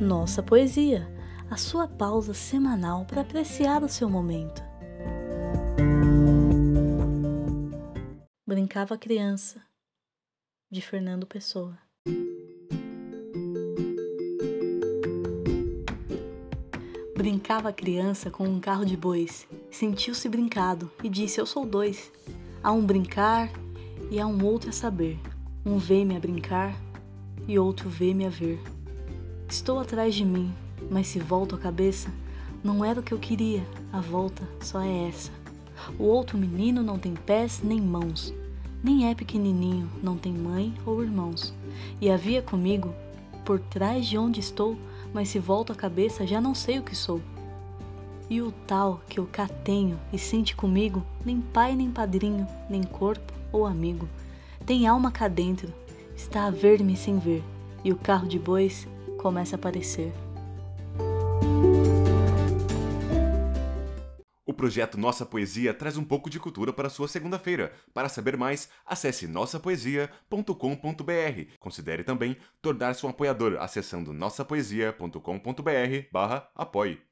Nossa Poesia, a sua pausa semanal para apreciar o seu momento. Brincava criança, de Fernando Pessoa. Brincava a criança com um carro de bois, sentiu-se brincado e disse: Eu sou dois. Há um brincar e há um outro a saber. Um vê-me a brincar e outro vê-me a ver. Estou atrás de mim, mas se volto a cabeça, não era o que eu queria, a volta só é essa. O outro menino não tem pés nem mãos, nem é pequenininho, não tem mãe ou irmãos. E havia comigo, por trás de onde estou, mas se volto a cabeça já não sei o que sou. E o tal que eu cá tenho e sente comigo, nem pai nem padrinho, nem corpo ou amigo. Tem alma cá dentro, está a ver-me sem ver, e o carro de bois começa a aparecer. O projeto Nossa Poesia traz um pouco de cultura para sua segunda-feira. Para saber mais, acesse nossapoesia.com.br. Considere também tornar-se um apoiador acessando nossapoesia.com.br/apoie.